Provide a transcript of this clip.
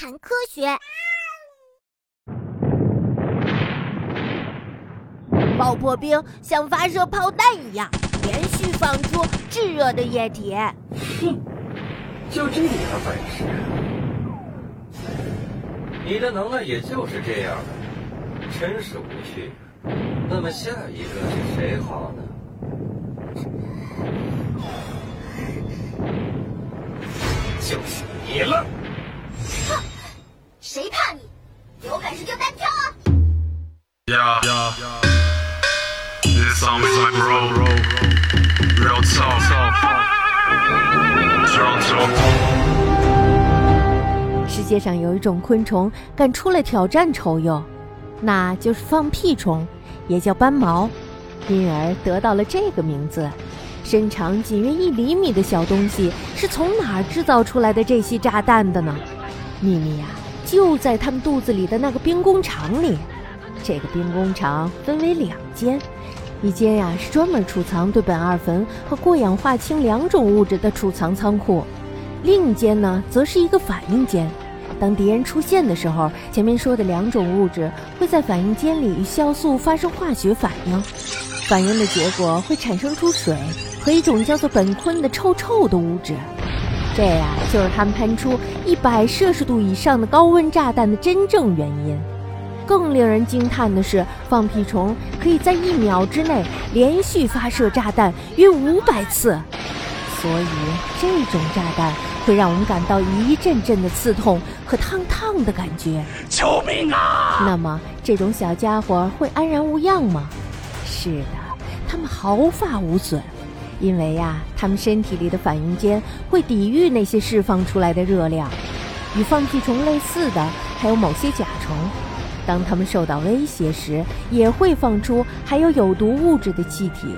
谈科学。爆破兵像发射炮弹一样，连续放出炙热的液体。哼，就这点本事，你的能耐也就是这样了，真是无趣。那么下一个是谁好呢？就是你了。谁怕你？有本事就单挑啊！Yeah, yeah. This song is my bro. Real talk. Real talk. 世界上有一种昆虫敢出来挑战臭鼬，那就是放屁虫，也叫斑毛，因而得到了这个名字。身长仅约一厘米的小东西是从哪儿制造出来的这些炸弹的呢？秘密呀，就在他们肚子里的那个兵工厂里。这个兵工厂分为两间，一间呀是专门储藏对苯二酚和过氧化氢两种物质的储藏仓库，另一间呢则是一个反应间。当敌人出现的时候，前面说的两种物质会在反应间里与酵素发生化学反应，反应的结果会产生出水。和一种叫做苯醌的臭臭的物质，这呀就是他们喷出一百摄氏度以上的高温炸弹的真正原因。更令人惊叹的是，放屁虫可以在一秒之内连续发射炸弹约五百次，所以这种炸弹会让我们感到一阵阵的刺痛和烫烫的感觉。救命啊！那么这种小家伙会安然无恙吗？是的，他们毫发无损。因为呀，它们身体里的反应间会抵御那些释放出来的热量。与放屁虫类似的还有某些甲虫，当它们受到威胁时，也会放出含有有毒物质的气体。